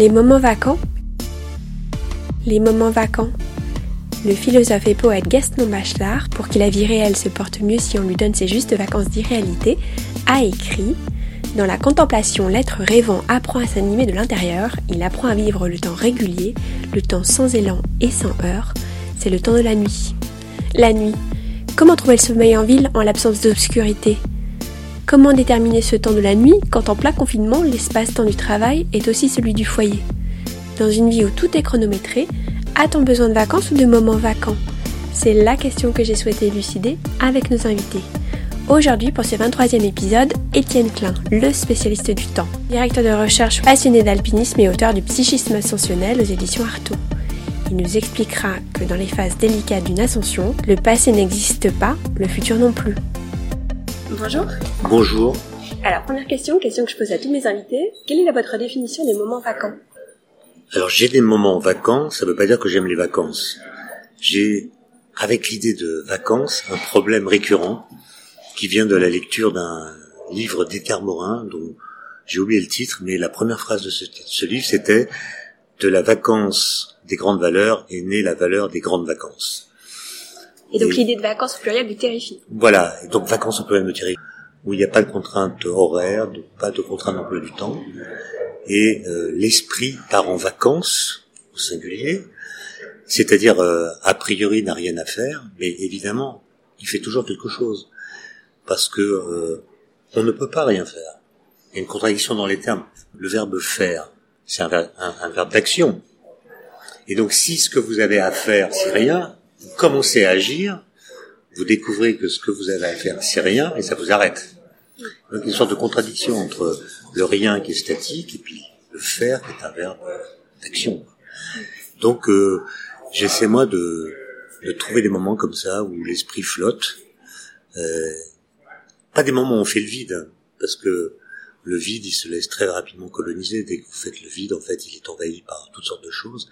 Les moments vacants Les moments vacants. Le philosophe et poète Gaston Bachelard, pour que la vie réelle se porte mieux si on lui donne ses justes vacances d'irréalité, a écrit Dans la contemplation, l'être rêvant apprend à s'animer de l'intérieur, il apprend à vivre le temps régulier, le temps sans élan et sans heurts, c'est le temps de la nuit. La nuit. Comment trouver le sommeil en ville en l'absence d'obscurité? Comment déterminer ce temps de la nuit quand en plein confinement, l'espace-temps du travail est aussi celui du foyer? Dans une vie où tout est chronométré, a-t-on besoin de vacances ou de moments vacants? C'est la question que j'ai souhaité élucider avec nos invités. Aujourd'hui, pour ce 23e épisode, Étienne Klein, le spécialiste du temps, directeur de recherche passionné d'alpinisme et auteur du psychisme ascensionnel aux éditions Artaud. Il nous expliquera que dans les phases délicates d'une ascension, le passé n'existe pas, le futur non plus. Bonjour. Bonjour. Alors, première question, question que je pose à tous mes invités. Quelle est votre définition des moments vacants? Alors, j'ai des moments vacants, ça ne veut pas dire que j'aime les vacances. J'ai, avec l'idée de vacances, un problème récurrent qui vient de la lecture d'un livre d'Éther Morin, dont j'ai oublié le titre, mais la première phrase de ce, ce livre, c'était de la vacance des grandes valeurs est née la valeur des grandes vacances. Et donc l'idée de vacances au pluriel du terrifie. Voilà, et donc vacances au pluriel me terrifie, où il n'y a pas de contrainte horaire, de, pas de contrainte d'emploi du temps, et euh, l'esprit part en vacances, au singulier, c'est-à-dire euh, a priori n'a rien à faire, mais évidemment, il fait toujours quelque chose, parce que euh, on ne peut pas rien faire. Il y a une contradiction dans les termes. Le verbe faire, c'est un, un, un verbe d'action. Et donc si ce que vous avez à faire, c'est rien, vous commencez à agir, vous découvrez que ce que vous avez à faire, c'est rien, et ça vous arrête. Donc une sorte de contradiction entre le rien qui est statique et puis le faire qui est un verbe d'action. Donc euh, j'essaie moi de, de, trouver des moments comme ça où l'esprit flotte. Euh, pas des moments où on fait le vide, parce que le vide, il se laisse très rapidement coloniser. Dès que vous faites le vide, en fait, il est envahi par toutes sortes de choses.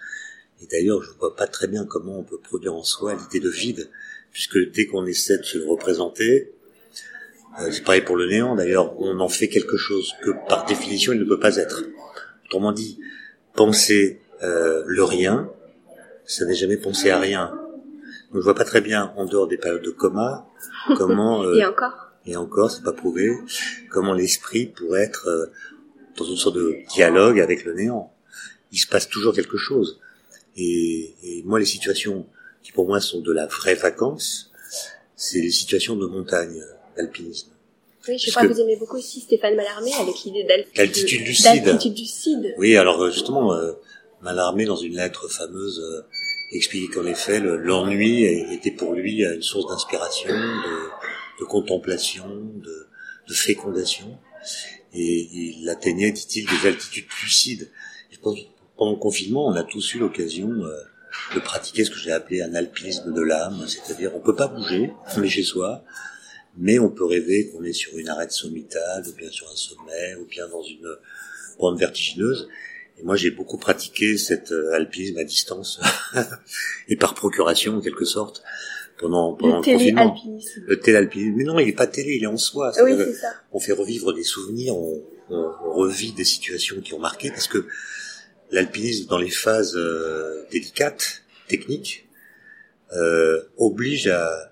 Et d'ailleurs, je vois pas très bien comment on peut produire en soi l'idée de vide, puisque dès qu'on essaie de se le représenter, euh, c'est pareil pour le néant d'ailleurs, on en fait quelque chose que par définition il ne peut pas être. Autrement dit, penser euh, le rien, ça n'est jamais penser à rien. Donc je vois pas très bien, en dehors des périodes de coma, comment... Euh, et encore Et encore, c'est pas prouvé, comment l'esprit pourrait être euh, dans une sorte de dialogue avec le néant. Il se passe toujours quelque chose. Et, et, moi, les situations qui pour moi sont de la vraie vacance, c'est les situations de montagne, d'alpinisme. Oui, je crois que vous aimez beaucoup aussi Stéphane Mallarmé avec l'idée d'altitude lucide. Lucide. Oui, alors euh, justement, euh, Mallarmé dans une lettre fameuse euh, expliquait qu'en effet l'ennui était pour lui une source d'inspiration, de, de, contemplation, de, de fécondation, et il atteignait, dit-il, des altitudes lucides. Je pense pendant le confinement, on a tous eu l'occasion euh, de pratiquer ce que j'ai appelé un alpinisme de l'âme, c'est-à-dire on peut pas bouger, on est chez soi, mais on peut rêver qu'on est sur une arête sommitale, ou bien sur un sommet, ou bien dans une pente vertigineuse. Et moi, j'ai beaucoup pratiqué cet euh, alpinisme à distance et par procuration, en quelque sorte, pendant, pendant le, le confinement. Le téléalpinisme. Mais non, il n'est pas télé, il est en soi. Oui, c'est ça. On fait revivre des souvenirs, on, on, on revit des situations qui ont marqué, parce que l'alpinisme dans les phases euh, délicates, techniques, euh, oblige à,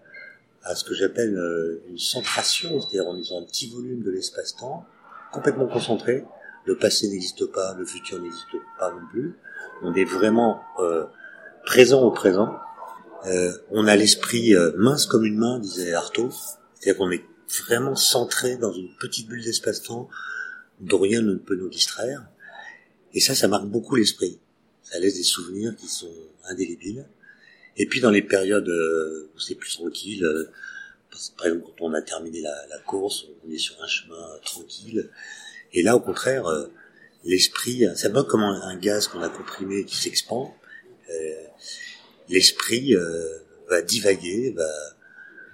ce que j'appelle euh, une centration, c'est-à-dire en usant un petit volume de l'espace-temps, complètement concentré. Le passé n'existe pas, le futur n'existe pas non plus. On est vraiment présent au présent. On a l'esprit mince comme une main, disait Artaud. C'est-à-dire qu'on est vraiment centré dans une petite bulle d'espace-temps dont rien ne peut nous distraire. Et ça, ça marque beaucoup l'esprit. Ça laisse des souvenirs qui sont indélébiles. Et puis dans les périodes où c'est plus tranquille, par exemple quand on a terminé la, la, course, on est sur un chemin tranquille. Et là, au contraire, l'esprit, c'est un peu comme un, gaz qu'on a comprimé qui s'expand. Euh, l'esprit euh, va divaguer, va,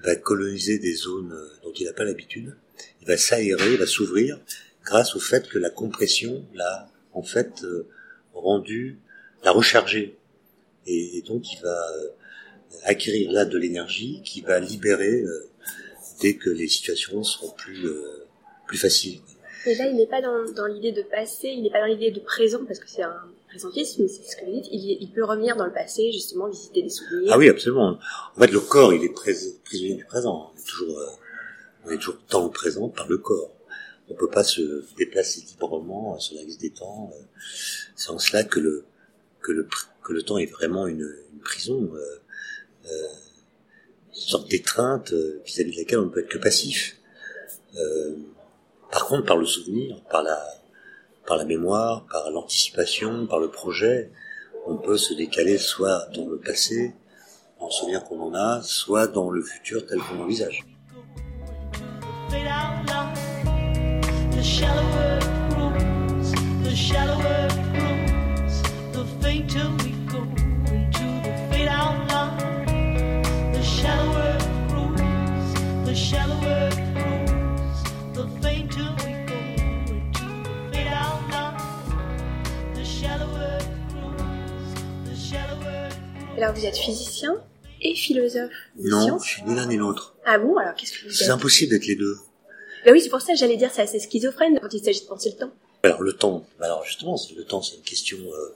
va coloniser des zones dont il n'a pas l'habitude. Il va s'aérer, va s'ouvrir grâce au fait que la compression, là, en fait euh, rendu, la recharger. Et, et, donc il va euh, acquérir là de l'énergie qui va libérer euh, dès que les situations seront plus plus faciles. Et là, il n'est pas dans, dans l'idée de passé, il n'est pas dans l'idée de présent, parce que c'est un présentisme, c'est ce que vous dites. Il, il, peut revenir dans le passé, justement, visiter des souvenirs. Ah oui, absolument. En fait, le corps, il est prisonnier du présent. On est toujours, on est toujours dans le présent par le corps. On peut pas se déplacer librement sur l'axe des temps. Euh, c'est en cela que le que le que le temps est vraiment une, une prison, euh, euh, une sorte d'étreinte euh, vis-à-vis de laquelle on ne peut être que passif. Euh, par contre, par le souvenir, par la, par la mémoire, par l'anticipation, par le projet, on peut se décaler soit dans le passé, en souvenir qu'on en a, soit dans le futur tel qu'on Alors vous êtes physicien et philosophe. Non, je suis ni l'un ni l'autre. Ah bon Alors qu'est-ce que vous êtes? C'est impossible d'être les deux. Bah oui, c'est pour ça j'allais dire c'est assez schizophrène quand il s'agit de penser le temps. Alors le temps, alors justement, le temps c'est une question euh,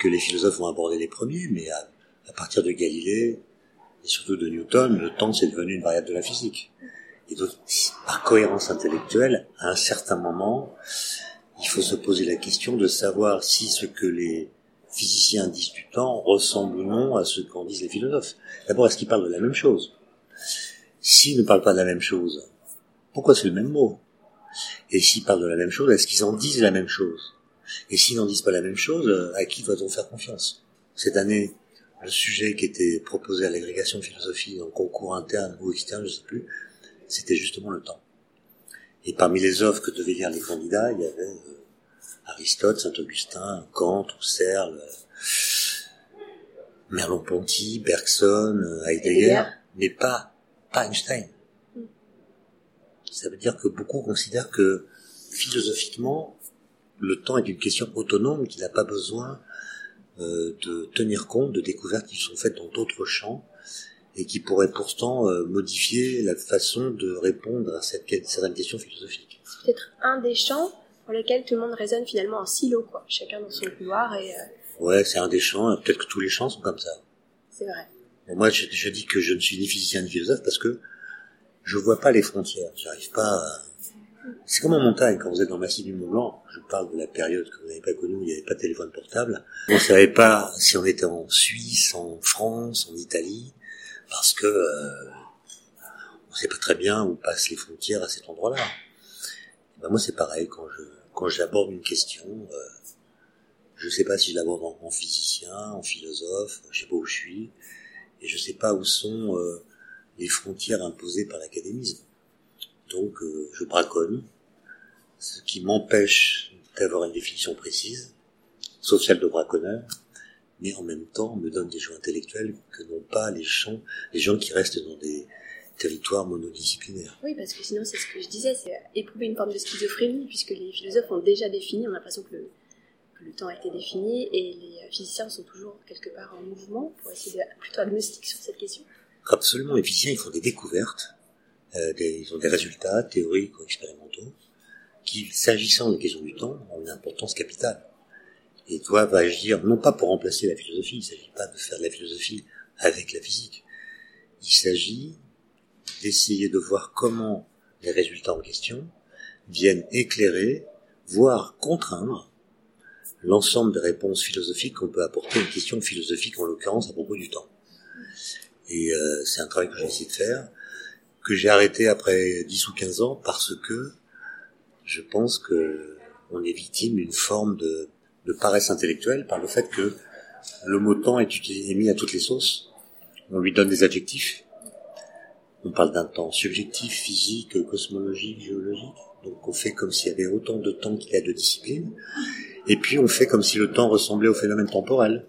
que les philosophes vont aborder les premiers, mais à, à, partir de Galilée et surtout de Newton, le temps c'est devenu une variable de la physique. Et donc, par cohérence intellectuelle, à un certain moment, il faut se poser la question de savoir si ce que les physiciens disent du temps ressemble ou non à ce qu'en disent les philosophes. D'abord, est-ce qu'ils parlent de la même chose? S'ils ne parlent pas de la même chose, pourquoi c'est le même mot? Et s'ils parlent de la même chose, est-ce qu'ils en disent la même chose? Et s'ils n'en disent pas la même chose, à qui va-t-on faire confiance? Cette année, le sujet qui était proposé à l'agrégation de philosophie en concours interne ou externe, je ne sais plus, c'était justement le temps. Et parmi les offres que devaient lire les candidats, il y avait euh, Aristote, Saint-Augustin, Kant, Husserl, euh, Merleau-Ponty, Bergson, euh, Heidegger, mais pas, pas Einstein. Ça veut dire que beaucoup considèrent que philosophiquement, le temps est une question autonome qui n'a pas besoin euh, de tenir compte de découvertes qui sont faites dans d'autres champs et qui pourraient pourtant euh, modifier la façon de répondre à cette certaines questions philosophiques. C'est peut-être un des champs pour lesquels tout le monde résonne finalement en silo, quoi. Chacun dans son couloir et. Euh... Ouais, c'est un des champs. Peut-être que tous les champs sont comme ça. C'est vrai. moi, je, je, dis que je ne suis ni physicien ni philosophe parce que je vois pas les frontières. J'arrive pas. À... C'est comme en montagne quand vous êtes dans le massif du Mont Blanc. Je parle de la période que vous n'avez pas connue où il n'y avait pas de téléphone portable. On ne savait pas si on était en Suisse, en France, en Italie, parce que euh, on ne sait pas très bien où passent les frontières à cet endroit-là. Ben moi, c'est pareil quand je quand j'aborde une question. Euh, je ne sais pas si je l'aborde en, en, physicien, en philosophe, je sais pas où je suis, et je sais pas où sont euh, les frontières imposées par l'académisme. Donc euh, je braconne, ce qui m'empêche d'avoir une définition précise, sauf celle de braconneur, mais en même temps me donne des jeux intellectuels que n'ont pas les gens, les gens qui restent dans des territoires monodisciplinaires. Oui, parce que sinon c'est ce que je disais, c'est éprouver une forme de schizophrénie, puisque les philosophes ont déjà défini, on a l'impression que le, temps a été défini, et les physiciens sont toujours quelque part en mouvement pour essayer d'être plutôt agnostiques sur cette question. Absolument, les physiciens ils font des découvertes, euh, des, ils ont des résultats théoriques ou expérimentaux, qui, s'agissant des questions du temps, ont une importance capitale. Et doivent agir non pas pour remplacer la philosophie, il ne s'agit pas de faire de la philosophie avec la physique, il s'agit d'essayer de voir comment les résultats en question viennent éclairer, voire contraindre l'ensemble des réponses philosophiques qu'on peut apporter à une question philosophique, en l'occurrence à propos du temps. Et euh, c'est un travail que j'ai essayé de faire, que j'ai arrêté après 10 ou 15 ans parce que je pense que on est victime d'une forme de, paresse intellectuelle par le fait que le mot temps est, est mis à toutes les sauces. On lui donne des adjectifs. On parle d'un temps subjectif, physique, cosmologique, géologique. Donc on fait comme s'il y avait autant de temps qu'il y a de disciplines. Et puis on fait comme si le temps ressemblait au phénomène temporel.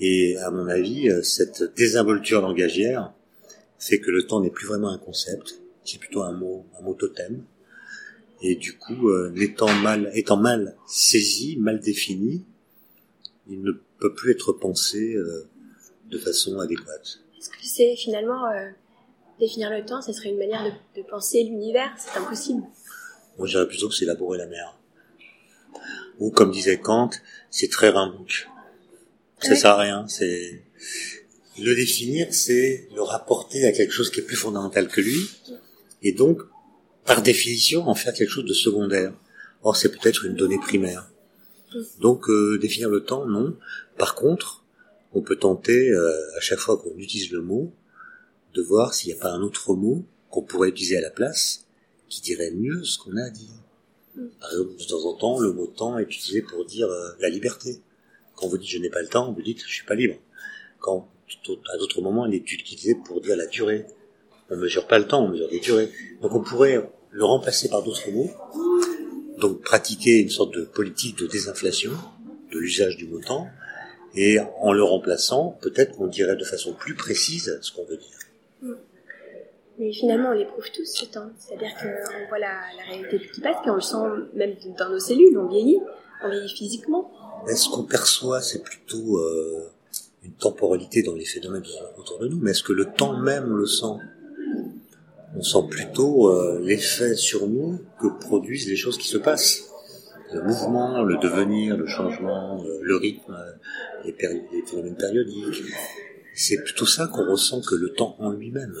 Et à mon avis, cette désinvolture langagière fait que le temps n'est plus vraiment un concept, c'est plutôt un mot, un mot totem. Et du coup, euh, étant mal, étant mal saisi, mal défini, il ne peut plus être pensé euh, de façon adéquate. Est-ce que c'est finalement euh, définir le temps, ce serait une manière de, de penser l'univers? C'est impossible. Moi, je dirais plutôt que c'est l'amour et la mer. Ou, comme disait Kant, c'est très rimouque. Ça sert à rien, c'est... Le définir, c'est le rapporter à quelque chose qui est plus fondamental que lui, et donc, par définition, en faire quelque chose de secondaire. Or, c'est peut-être une donnée primaire. Donc, euh, définir le temps, non. Par contre, on peut tenter, euh, à chaque fois qu'on utilise le mot, de voir s'il n'y a pas un autre mot qu'on pourrait utiliser à la place, qui dirait mieux ce qu'on a à dire. Par exemple, de temps en temps, le mot temps est utilisé pour dire euh, la liberté. Quand vous dites je n'ai pas le temps, vous dites je suis pas libre. Quand à d'autres moments, il est utilisé pour dire la durée. On mesure pas le temps, on mesure des durées. Donc on pourrait le remplacer par d'autres mots. Donc pratiquer une sorte de politique de désinflation de l'usage du mot temps. Et en le remplaçant, peut-être qu'on dirait de façon plus précise ce qu'on veut dire. Mais finalement, on l'éprouve tous ce temps. C'est-à-dire qu'on voit la, réalité qui passe, et on le sent même dans nos cellules, on vieillit, on vieillit physiquement. Mais ce qu'on perçoit, c'est plutôt euh, une temporalité dans les phénomènes autour de nous, mais est-ce que le temps même, le sent? On sent plutôt euh, l'effet sur nous que produisent les choses qui se passent. Le mouvement, le devenir, le changement, euh, le rythme, les, les phénomènes périodiques. C'est plutôt ça qu'on ressent que le temps en lui-même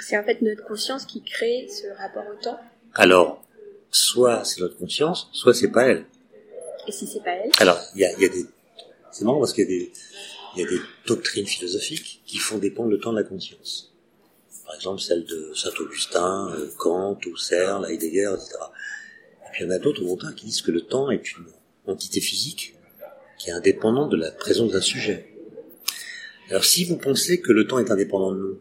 c'est en fait notre conscience qui crée ce rapport au temps? Alors, soit c'est notre conscience, soit c'est pas elle. Et si c'est pas elle Alors, il y a, y a, des, c'est marrant parce qu'il y y a des doctrines philosophiques qui font dépendre le temps de la conscience. Par exemple, celle de Saint-Augustin, euh, Kant, Husserl, Heidegger, etc. Et puis il y en a d'autres au qui disent que le temps est une entité physique qui est indépendante de la présence d'un sujet. Alors si vous pensez que le temps est indépendant de nous,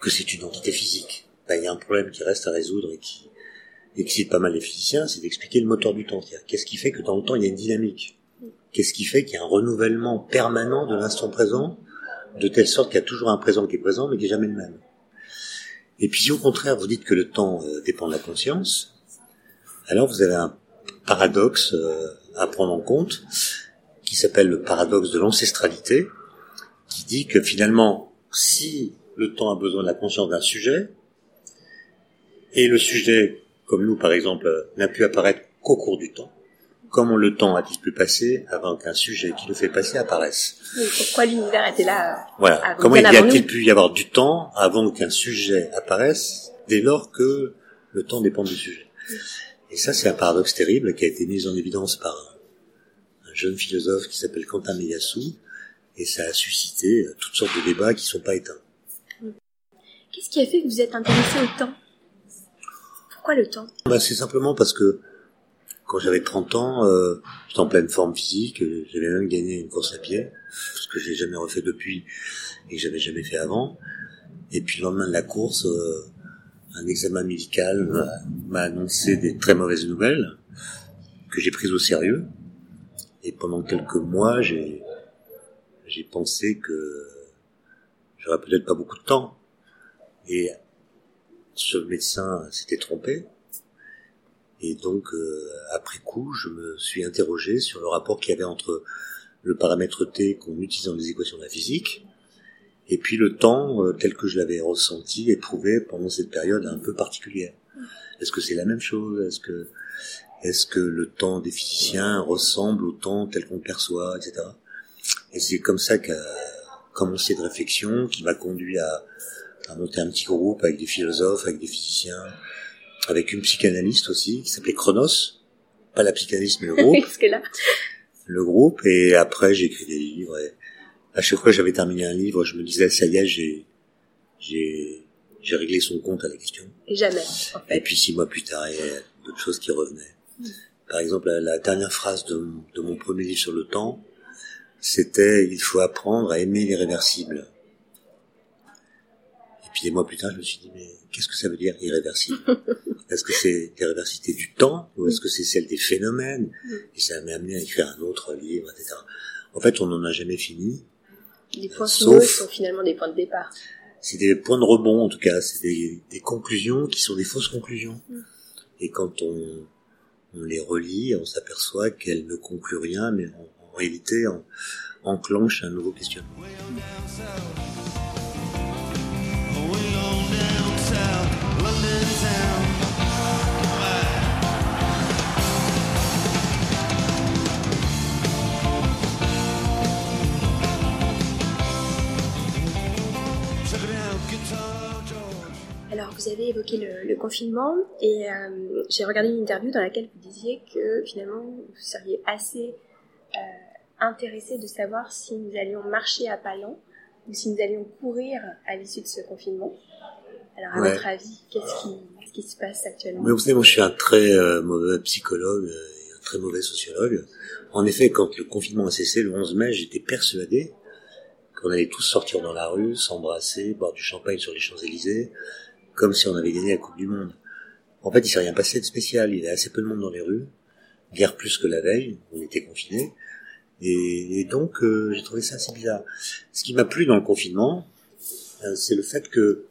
que c'est une entité physique. Ben, il y a un problème qui reste à résoudre et qui excite pas mal les physiciens, c'est d'expliquer le moteur du temps. Qu'est-ce qui fait que dans le temps, il y a une dynamique? Qu'est-ce qui fait qu'il y a un renouvellement permanent de l'instant présent, de telle sorte qu'il y a toujours un présent qui est présent, mais qui est jamais le même? Et puis si au contraire, vous dites que le temps euh, dépend de la conscience, alors vous avez un paradoxe euh, à prendre en compte, qui s'appelle le paradoxe de l'ancestralité, qui dit que finalement, si le temps a besoin de la conscience d'un sujet, et le sujet, comme nous par exemple, n'a pu apparaître qu'au cours du temps. Comment le temps a-t-il pu passer avant qu'un sujet qui le fait passer apparaisse Pourquoi l'univers était là Voilà. Comment il a-t-il pu y avoir du temps avant qu'un sujet apparaisse, dès lors que le temps dépend du sujet? Et ça, c'est un paradoxe terrible qui a été mis en évidence par un, jeune philosophe qui s'appelle Quentin Meillassoux, et ça a suscité toutes sortes de débats qui ne sont pas éteints. Qu'est-ce qui a fait que vous êtes intéressé au temps? Le temps? Bah, C'est simplement parce que quand j'avais 30 ans, euh, j'étais en pleine forme physique, j'avais même gagné une course à pied, ce que j'ai jamais refait depuis et que j'avais jamais fait avant. Et puis le lendemain de la course, euh, un examen médical m'a annoncé des très mauvaises nouvelles que j'ai prises au sérieux. Et pendant quelques mois, j'ai j'ai pensé que j'aurais peut-être pas beaucoup de temps. Et ce médecin s'était trompé. Et donc, euh, après coup, je me suis interrogé sur le rapport qu'il y avait entre le paramètre T qu'on utilise dans les équations de la physique, et puis le temps euh, tel que je l'avais ressenti, éprouvé pendant cette période un peu particulière. Est-ce que c'est la même chose? Est-ce que est-ce que le temps des physiciens ressemble au temps tel qu'on le perçoit, etc. Et c'est comme ça qu'a commencé de réflexion qui m'a conduit à, à monter un petit groupe avec des philosophes, avec des physiciens, avec une psychanalyste aussi, qui s'appelait Chronos. Pas la psychanalyste, mais le groupe. là le groupe, et après j'ai écrit des livres, et à chaque fois que j'avais terminé un livre, je me disais, ça y est, j'ai, j'ai, j'ai réglé son compte à la question. Jamais, en fait. Et puis six mois plus tard, il y a d'autres choses qui revenaient. Mm. Par exemple, la, dernière phrase de, de mon premier livre sur le temps, c'était, il faut apprendre à aimer l'irréversible. Puis des mois plus tard, je me suis dit, mais qu'est-ce que ça veut dire irréversible Est-ce que c'est l'irréversibilité du temps ou est-ce que c'est celle des phénomènes? Et ça m'a amené à écrire un autre livre, etc. En fait, on n'en a jamais fini. Les points sauf, sont finalement des points de départ. C'est des points de rebond, en tout cas. C'est des, des, conclusions qui sont des fausses conclusions. Mm. Et quand on, on, les relit, on s'aperçoit qu'elles ne concluent rien, mais en, en réalité, on enclenche un nouveau questionnement. Vous avez évoqué le, confinement et euh, j'ai regardé une interview dans laquelle vous disiez que finalement vous seriez assez euh, intéressé de savoir si nous allions marcher à pas lents ou si nous allions courir à l'issue de ce confinement. Alors à votre avis, qu'est-ce qui, se passe actuellement? Vous savez, moi je suis un très euh, mauvais psychologue et un très mauvais sociologue. En effet, quand le confinement a cessé le 11 mai, j'étais persuadé qu'on allait tous sortir dans la rue, s'embrasser, boire du champagne sur les Champs-Élysées, comme si on avait gagné la Coupe du Monde. En fait, il s'est rien passé de spécial. Il y avait assez peu de monde dans les rues, guère plus que la veille, on était confinés. Et, donc, euh, j'ai trouvé ça assez bizarre. Ce qui m'a plu dans le confinement, euh, c'est le fait que,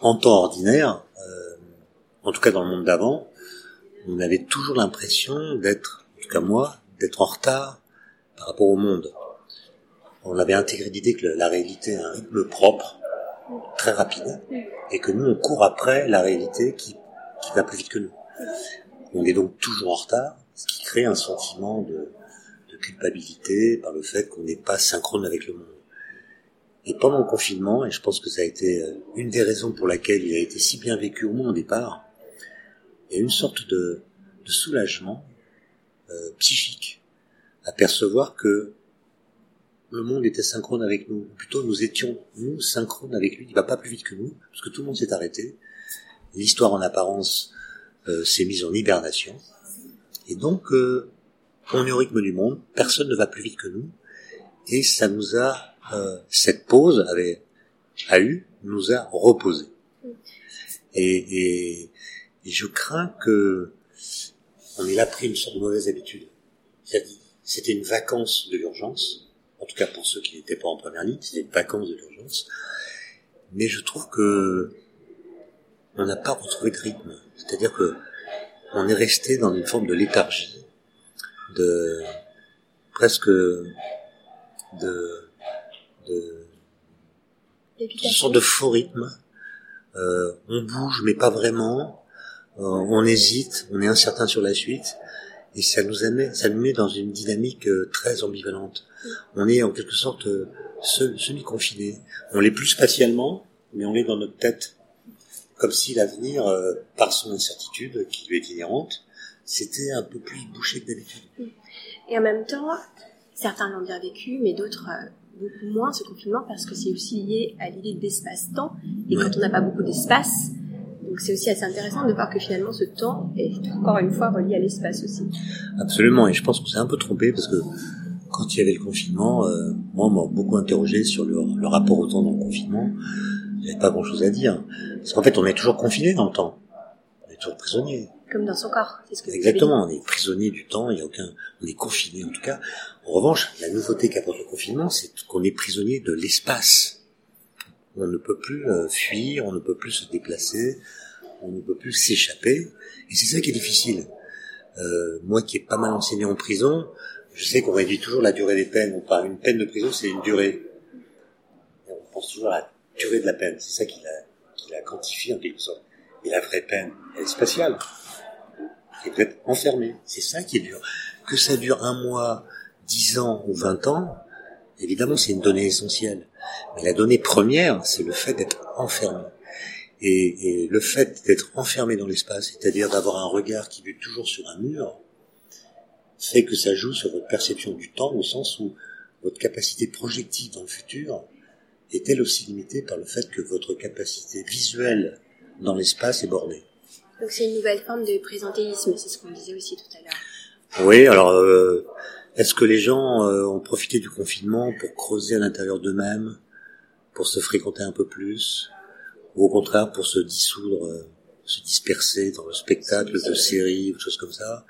en temps ordinaire, euh, en tout cas dans le monde d'avant, on avait toujours l'impression d'être, en tout cas moi, d'être en retard par rapport au monde on avait intégré l'idée que la réalité a un rythme propre, très rapide, et que nous, on court après la réalité qui, qui va plus vite que nous. On est donc toujours en retard, ce qui crée un sentiment de, de culpabilité par le fait qu'on n'est pas synchrone avec le monde. Et pendant le confinement, et je pense que ça a été euh, une des raisons pour laquelle il a été si bien vécu au moins au départ, il y a une sorte de, de soulagement euh, psychique à percevoir que le monde était synchrone avec nous. plutôt, nous étions, nous, synchrones avec lui. Il va pas plus vite que nous, parce que tout le monde s'est arrêté. L'histoire, en apparence, euh, s'est mise en hibernation. Et donc, euh, on est au rythme du monde. Personne ne va plus vite que nous. Et ça nous a, euh, cette pause avait, a eu, nous a reposé. Et, et, et je crains que on ait là pris une sorte de mauvaise habitude. C'était une vacance de l'urgence en tout cas pour ceux qui n'étaient pas en première ligne, c'était une vacances de l'urgence. Mais je trouve que on n'a pas retrouvé de rythme. C'est-à-dire que on est resté dans une forme de léthargie, de presque de de une sorte de faux rythme. Euh, on bouge mais pas vraiment. Euh, on hésite, on est incertain sur la suite et ça nous amène, ça nous met dans une dynamique euh, très ambivalente. On est en quelque sorte euh, semi-confiné. On l'est plus spatialement, mais on est dans notre tête, comme si l'avenir, euh, par son incertitude qui lui est inhérente, c'était un peu plus bouché que d'habitude. Et en même temps, certains l'ont bien vécu, mais d'autres beaucoup moins ce confinement parce que c'est aussi lié à l'idée d'espace-temps. Et quand on n'a pas beaucoup d'espace, donc c'est aussi assez intéressant de voir que finalement ce temps est encore une fois relié à l'espace aussi. Absolument, et je pense qu'on s'est un peu trompé parce que quand il y avait le confinement, euh, moi on m'a beaucoup interrogé sur le, rapport au temps dans le confinement. J'avais pas grand chose à dire. Parce qu'en fait on est toujours confiné dans le temps. On est toujours prisonnier. Comme dans son corps, c'est ce que Exactement, on est prisonnier du temps, il y a aucun, on est confiné en tout cas. En revanche, la nouveauté qu'apporte le confinement, c'est qu'on est prisonnier de l'espace. On ne peut plus euh, fuir, on ne peut plus se déplacer, on ne peut plus s'échapper. Et c'est ça qui est difficile. Euh, moi qui ai pas mal enseigné en prison, je sais qu'on réduit toujours la durée des peines. On parle une peine de prison, c'est une durée. on pense toujours à la durée de la peine. C'est ça qui la, qui la quantifie en quelque sorte. Mais la vraie peine, elle est spatiale. Elle doit être enfermée. C'est ça qui est dur. Que ça dure un mois, dix ans ou vingt ans, évidemment c'est une donnée essentielle. Mais la donnée première, c'est le fait d'être enfermé. Et, le fait d'être enfermé dans l'espace, c'est-à-dire d'avoir un regard qui vue toujours sur un mur, fait que ça joue sur votre perception du temps au sens où votre capacité projective dans le futur est elle aussi limitée par le fait que votre capacité visuelle dans l'espace est bornée. Donc c'est une nouvelle forme de présentéisme, c'est ce qu'on disait aussi tout à l'heure. Oui, alors euh, est-ce que les gens euh, ont profité du confinement pour creuser à l'intérieur d'eux-mêmes, pour se fréquenter un peu plus, ou au contraire pour se dissoudre, euh, se disperser dans le spectacle de séries ou choses comme ça.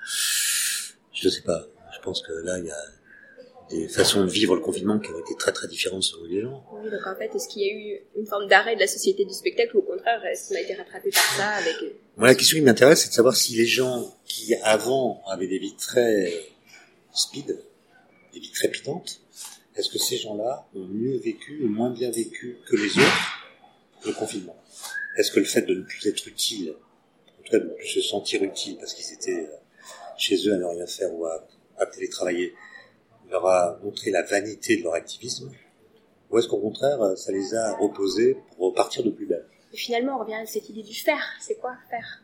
Je ne sais pas. Je pense que là, il y a des façons de vivre le confinement qui ont été très très différentes selon les gens. Oui, donc en fait, est-ce qu'il y a eu une forme d'arrêt de la société du spectacle ou au contraire, est-ce qu'on a été rattrapé par ça avec... Moi, la question qui m'intéresse, c'est de savoir si les gens qui avant avaient des vies très speed, des vies trépidantes, est-ce que ces gens-là ont mieux vécu ou moins bien vécu que les autres? Le confinement Est-ce que le fait de ne plus être utile, en tout cas de ne plus se sentir utile parce qu'ils étaient euh, chez eux à ne rien faire ou à, télétravailler, leur a montré la vanité de leur activisme Ou est-ce qu'au contraire, ça les a reposés pour repartir de plus belle? Et finalement, on revient à cette idée du faire. C'est quoi faire?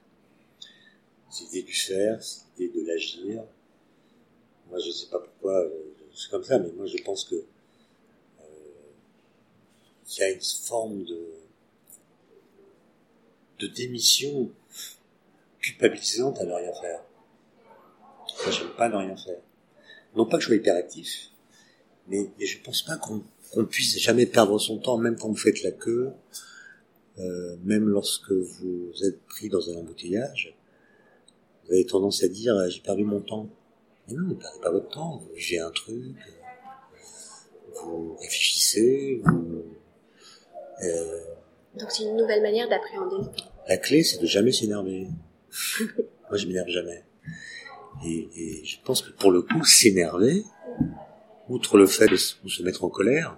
Cette idée du faire, cette idée de l'agir. Moi, je ne sais pas pourquoi euh, c'est comme ça, mais moi, je pense que euh, il y a une forme de de démission culpabilisante à ne rien faire. Moi, j'aime pas ne rien faire. Non pas que je sois hyperactif, mais, mais je pense pas qu'on puisse jamais perdre son temps, même quand vous faites la queue, euh, même lorsque vous êtes pris dans un embouteillage, vous avez tendance à dire euh, j'ai perdu mon temps. Mais non, ne perdez pas votre temps. Vous vivez un truc, vous réfléchissez, vous. Euh, Donc c'est une nouvelle manière d'appréhender le temps. La clé, c'est de jamais s'énerver. Moi, je m'énerve jamais. Et, et, je pense que pour le coup, s'énerver, outre le fait de se mettre en colère,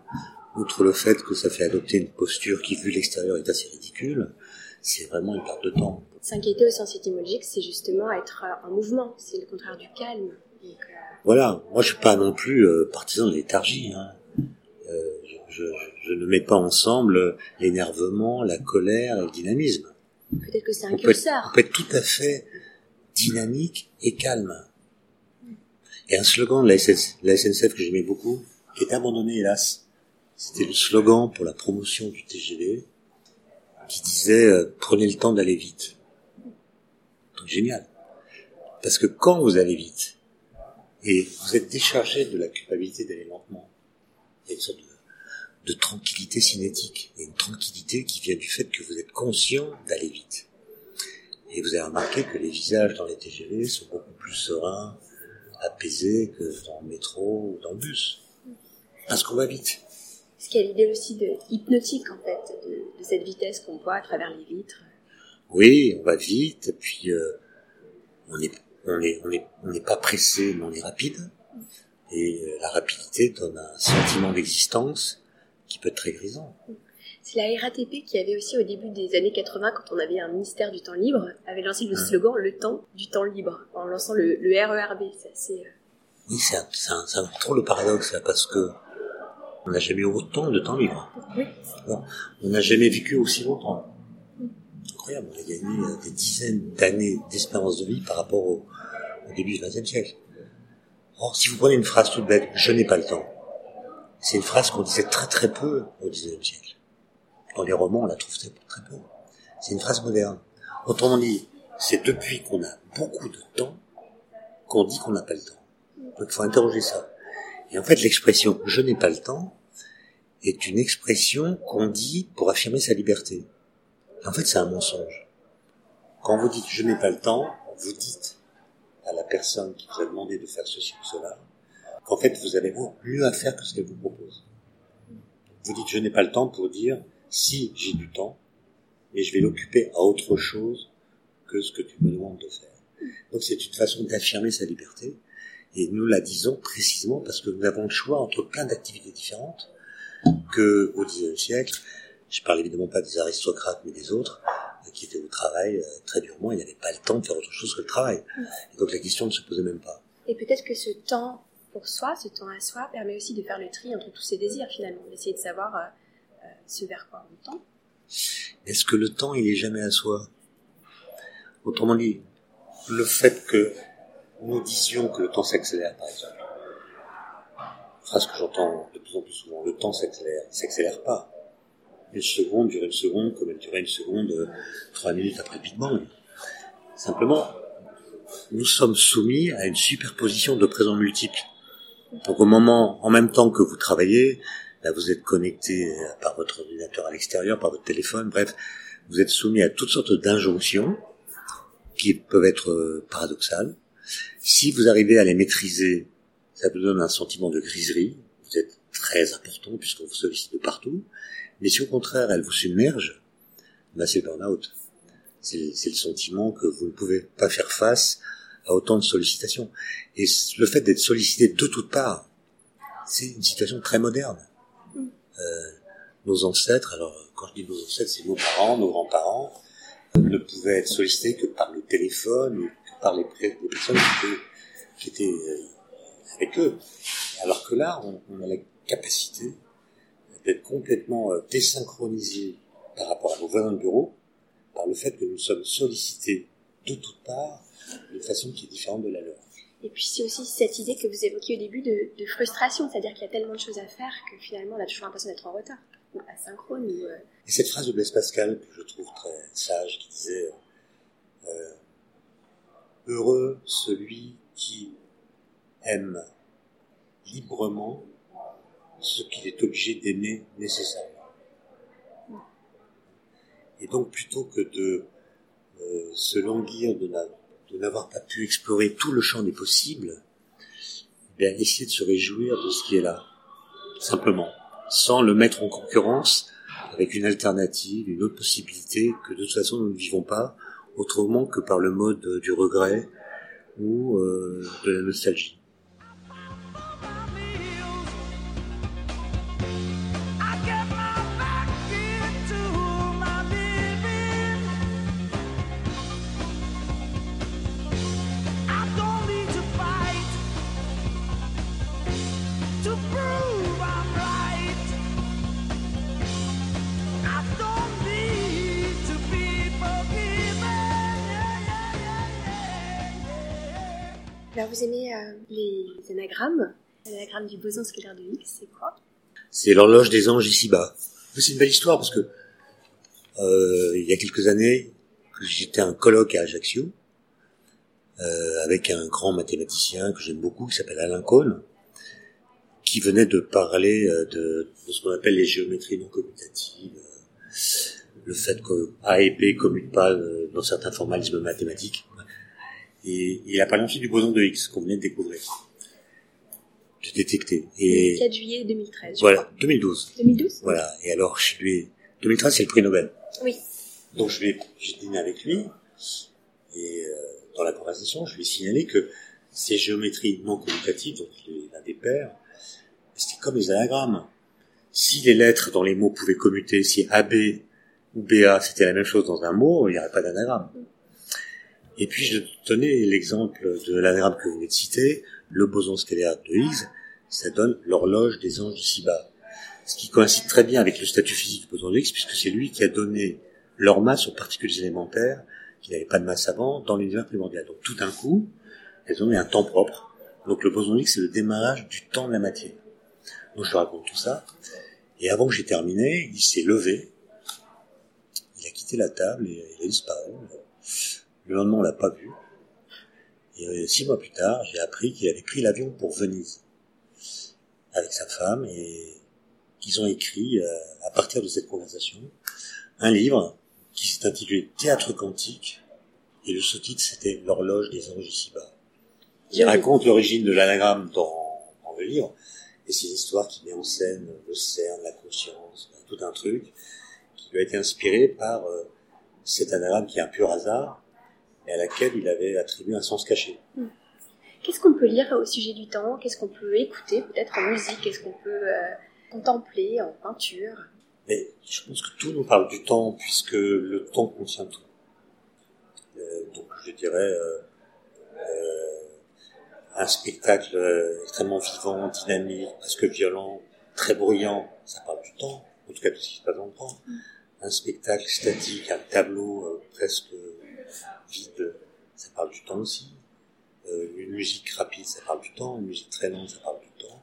outre le fait que ça fait adopter une posture qui, vu l'extérieur, est assez ridicule, c'est vraiment une perte de temps. S'inquiéter au sens étymologique, c'est justement être en mouvement, c'est le contraire du calme. Donc, euh... Voilà, moi je suis pas non plus euh, partisan de léthargie. Hein. Je, je, ne mets pas ensemble l'énervement, la colère et le dynamisme. Peut-être que c'est un curseur. on peut être tout à fait dynamique et calme. Et un slogan de la, SNCF que j'aimais beaucoup, qui est abandonné hélas, c'était le slogan pour la promotion du TGV, qui disait euh, prenez le temps d'aller vite. Donc génial. Parce que quand vous allez vite, et vous êtes déchargé de la culpabilité d'aller lentement, il y a une sorte de, de tranquillité cinétique, et une tranquillité qui vient du fait que vous êtes conscient d'aller vite. Et vous avez remarqué que les visages dans les TGV sont beaucoup plus sereins, apaisés que dans le métro ou dans le bus. Parce qu'on va vite. Est-ce qu'il y a l'idée aussi de hypnotique, en fait, de, de cette vitesse qu'on voit à travers les vitres Oui, on va vite, et puis euh, on n'est on est, on est, on n'est pas pressé, mais on est rapide. Et euh, la rapidité donne un sentiment d'existence qui peut être très grisant. C'est la RATP qui avait aussi au début des années 80, quand on avait un ministère du temps libre, avait lancé le slogan Le temps du temps libre, en lançant le, le RERB. C'est assez... Oui, c'est un, trop le paradoxe, là, parce que on n'a jamais eu autant de temps libre. Oui. Bon, on n'a jamais vécu aussi longtemps. Incroyable, on a gagné des dizaines d'années d'espérance de vie par rapport au, au début du XXe siècle. Or, si vous prenez une phrase toute bête, je n'ai pas le temps, c'est une phrase qu'on disait très très peu au XIXe siècle. Dans les romans, on la trouve très, très peu. C'est une phrase moderne. Autrement dit, c'est depuis qu'on a beaucoup de temps qu'on dit qu'on n'a pas le temps. Donc il faut interroger ça. Et en fait, l'expression « je n'ai pas le temps » est une expression qu'on dit pour affirmer sa liberté. En fait, c'est un mensonge. Quand vous dites « je n'ai pas le temps », vous dites à la personne qui vous a demandé de faire ceci ou cela qu'en fait, vous avez mieux à faire que ce qu'elle vous propose. Vous dites « je n'ai pas le temps » pour dire « si j'ai du temps, mais je vais l'occuper à autre chose que ce que tu me demandes de faire ». Donc c'est une façon d'affirmer sa liberté et nous la disons précisément parce que nous avons le choix entre plein d'activités différentes que au XIXe siècle, je parle évidemment pas des aristocrates mais des autres, qui étaient au travail euh, très durement, il n'y avait pas le temps de faire autre chose que le travail. Et donc la question ne se posait même pas. Et peut-être que ce temps pour soi, ce temps à soi, permet aussi de faire le tri entre tous ces désirs finalement, d'essayer de savoir euh, euh, ce vers quoi on tend. Est-ce que le temps, il est jamais à soi? Autrement dit, le fait que nous disions que le temps s'accélère, par exemple. Phrase que j'entends de plus en plus souvent. Le temps s'accélère. Il s'accélère pas. Une seconde dure une seconde comme elle durait une seconde euh, trois minutes après le Big Bang. Simplement, nous sommes soumis à une superposition de présents multiples. Donc au moment, en même temps que vous travaillez, là vous êtes connecté par votre ordinateur à l'extérieur, par votre téléphone, bref, vous êtes soumis à toutes sortes d'injonctions qui peuvent être euh, paradoxales, si vous arrivez à les maîtriser, ça vous donne un sentiment de griserie. Vous êtes très important puisqu'on vous sollicite de partout. Mais si au contraire elle vous submerge, bah c'est burn-out. C'est le sentiment que vous ne pouvez pas faire face à autant de sollicitations. Et le fait d'être sollicité de toutes parts, c'est une situation très moderne. Euh, nos ancêtres, alors quand je dis nos ancêtres, c'est nos parents, nos grands-parents, euh, ne pouvaient être sollicités que par le téléphone ou par les, les personnes qui étaient, qui étaient euh, avec eux. Alors que là, on, on a la capacité d'être complètement euh, désynchronisé par rapport à nos voisins de bureau, par le fait que nous sommes sollicités de toutes parts d'une façon qui est différente de la leur. Et puis c'est aussi cette idée que vous évoquiez au début de, frustration, c'est-à-dire qu'il y a tellement de choses à faire que finalement on a toujours l'impression d'être en retard, ou asynchrone. Ou, euh, Et cette phrase de Blaise Pascal que je trouve très sage, qui disait euh, Heureux celui qui aime librement ce qu'il est obligé d'aimer nécessairement. Et donc plutôt que de euh, se languir de, n'avoir pas pu explorer tout le champ des possibles, eh bien essayer de se réjouir de ce qui est là, simplement, sans le mettre en concurrence avec une alternative, une autre possibilité que de toute façon nous ne vivons pas autrement que par le mode du regret ou euh, de la nostalgie. Vous aimez euh, les anagrammes. L'anagramme du boson scalaire de X, c'est quoi? C'est l'horloge des anges ici-bas. C'est une belle histoire parce que euh, il y a quelques années, j'étais un colloque à Ajaccio euh, avec un grand mathématicien que j'aime beaucoup qui s'appelle Alain Cohn, qui venait de parler de, ce qu'on appelle les géométries non commutatives, le fait que A et B commutent pas dans certains formalismes mathématiques. Et il a parlé ensuite du boson de Higgs qu'on venait de découvrir, de détecter. Et 4 juillet 2013. voilà, 2012. 2012. Voilà. Et alors, je lui 2013, c'est le prix Nobel. Oui. Donc je vais, j'ai dîné avec lui et euh, dans la conversation, je lui ai signalé que ces géométries non commutatives, donc l'un des pairs, c'était comme les anagrammes. Si les lettres dans les mots pouvaient commuter, si AB ou BA c'était la même chose dans un mot, il n'y aurait pas d'anagramme. Et puis je donnais l'exemple de l'anagramme que vous venez de citer, le boson scalaire de Higgs, ça donne l'horloge des anges ici-bas. Ce qui coïncide très bien avec le statut physique du boson de Higgs, puisque c'est lui qui a donné leur masse aux particules élémentaires, qui n'avaient pas de masse avant, dans l'univers primordial. Donc tout d'un coup, elles ont eu un temps propre. Donc le boson de Higgs, c'est le démarrage du temps de la matière. Donc je raconte tout ça. Et avant que j'ai terminé, il s'est levé, il a quitté la table et il a disparu. Le lendemain, on l'a pas vu. Et euh, six mois plus tard, j'ai appris qu'il avait pris l'avion pour Venise avec sa femme et qu'ils ont écrit, euh, à partir de cette conversation, un livre qui s'est intitulé Théâtre quantique et le sous-titre c'était L'horloge des anges ici-bas. Il raconte l'origine de l'anagramme dans, dans, le livre et c'est une histoire qui met en scène le CERN, la conscience, tout un truc qui lui a été inspiré par euh, cet anagramme qui est un pur hasard et à laquelle il avait attribué un sens caché. Hmm. Qu'est-ce qu'on peut lire au sujet du temps? Qu'est-ce qu'on peut écouter peut-être en musique? Qu'est-ce qu'on peut euh, contempler en peinture? Mais je pense que tout nous parle du temps puisque le temps contient tout. Euh, donc je dirais euh, un spectacle extrêmement vivant, dynamique, presque violent, très bruyant, ça parle du temps, en tout cas de ce qui se passe dans le temps. Hmm. Un spectacle statique, un tableau presque vide, ça parle du temps aussi. Euh, une musique rapide, ça parle du temps. Une musique très lente, ça parle du temps.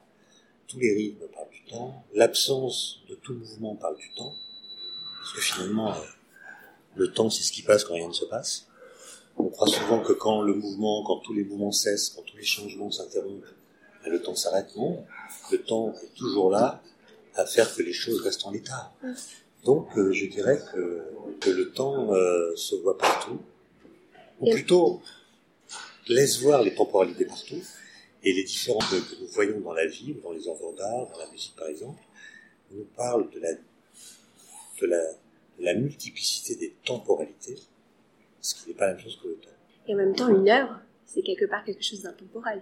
Tous les rythmes parlent du temps. L'absence de tout mouvement parle du temps. Parce que finalement, euh, le temps, c'est ce qui passe quand rien ne se passe. On croit souvent que quand le mouvement, quand tous les mouvements cessent, quand tous les changements s'interrompent, ben, le temps s'arrête. Non, le temps est toujours là à faire que les choses restent en état. Donc, euh, je dirais que, que le temps se voit partout, ou plutôt laisse voir les temporalités partout et les différences que nous voyons dans la vie, dans les œuvres d'art, dans la musique par exemple, nous parle de la, de la, de la multiplicité des temporalités, ce qui n'est pas la même chose que le temps. Et en même temps, une œuvre, c'est quelque part quelque chose d'intemporel.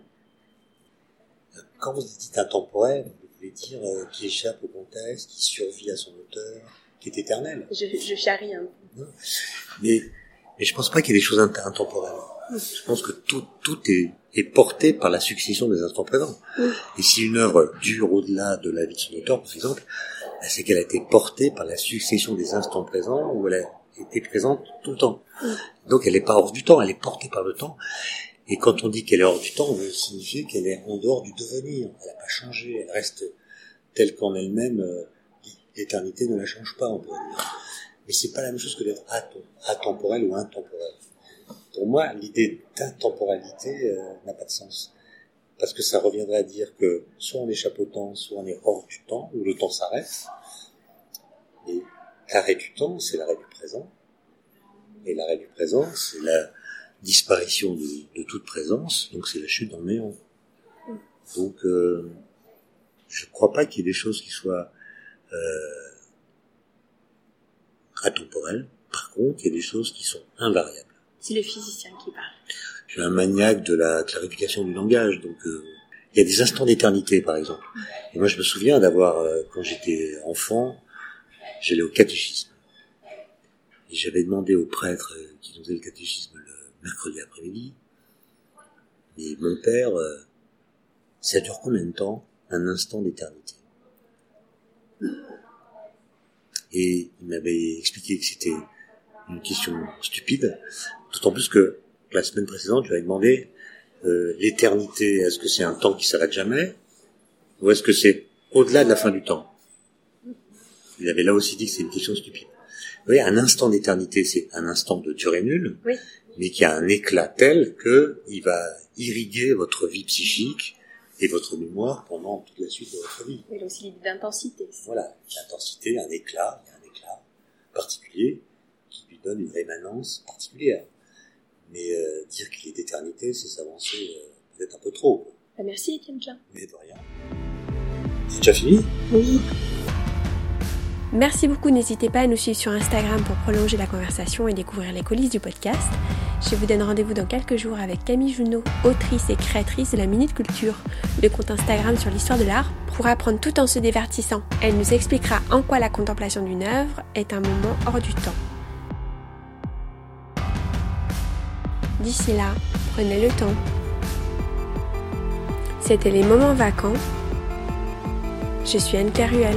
Quand vous dites intemporel, vous voulez dire euh, qui échappe au contexte, qui survit à son auteur, qui est éternel. Je, je charrie un peu. Mais mais je pense pas qu'il y ait des choses intemporelles. Je pense que tout, tout est, est porté par la succession des instants présents. Et si une œuvre dure au-delà de la vie de son auteur, par exemple, ben, c'est qu'elle a été portée par la succession des instants présents où elle a été présente tout le temps. Donc elle n'est pas hors du temps, elle est portée par le temps. Et quand on dit qu'elle est hors du temps, on veut signifier qu'elle est en dehors du devenir. Elle n'a pas changé, elle reste telle qu'en elle-même. Euh, l'éternité ne la change pas, on pourrait dire. Mais c'est pas la même chose que d'être atemporel ou intemporel. Pour moi, l'idée d'intemporalité euh, n'a pas de sens. Parce que ça reviendrait à dire que soit on échappe au temps, soit on est hors du temps, où le temps s'arrête. Et l'arrêt du temps, c'est l'arrêt du présent. Et l'arrêt du présent, c'est la disparition de, toute présence, donc c'est la chute dans le néant. Donc, euh, je ne crois pas qu'il y ait des choses qui soient euh, atemporelles. Par contre, il y a des choses qui sont invariables. C'est le physicien qui parle. Je suis un maniaque de la clarification du langage, donc euh, il y a des instants d'éternité, par exemple. Et moi, je me souviens d'avoir, euh, quand j'étais enfant, j'allais au catéchisme. Et j'avais demandé au prêtre qui nous faisait le catéchisme le mercredi après-midi, mais mon père, ça dure combien de temps? Un instant d'éternité. Et il m'avait expliqué que c'était une question stupide, d'autant plus que la semaine précédente, je lui avais demandé euh, l'éternité, est-ce que c'est un temps qui s'arrête jamais, ou est-ce que c'est au-delà de la fin du temps? Il avait là aussi dit que c'est une question stupide. Vous voyez, un instant d'éternité, c'est un instant de durée nulle, mais qui a un éclat tel que il va irriguer votre vie psychique et votre mémoire pendant toute la suite de votre vie. Il y a aussi l'idée d'intensité. Voilà, l'intensité, un éclat, un éclat particulier qui lui donne une rémanence particulière. Mais euh, dire qu'il est d'éternité, c'est s'avancer euh, peut-être un peu trop. Bah, merci Étienne Mais de rien. C'est déjà fini? Oui. Merci beaucoup, n'hésitez pas à nous suivre sur Instagram pour prolonger la conversation et découvrir les coulisses du podcast. Je vous donne rendez-vous dans quelques jours avec Camille Junot, autrice et créatrice de la Minute Culture, le compte Instagram sur l'histoire de l'art, pour apprendre tout en se divertissant. Elle nous expliquera en quoi la contemplation d'une œuvre est un moment hors du temps. D'ici là, prenez le temps. C'était les moments vacants. Je suis Anne Caruel.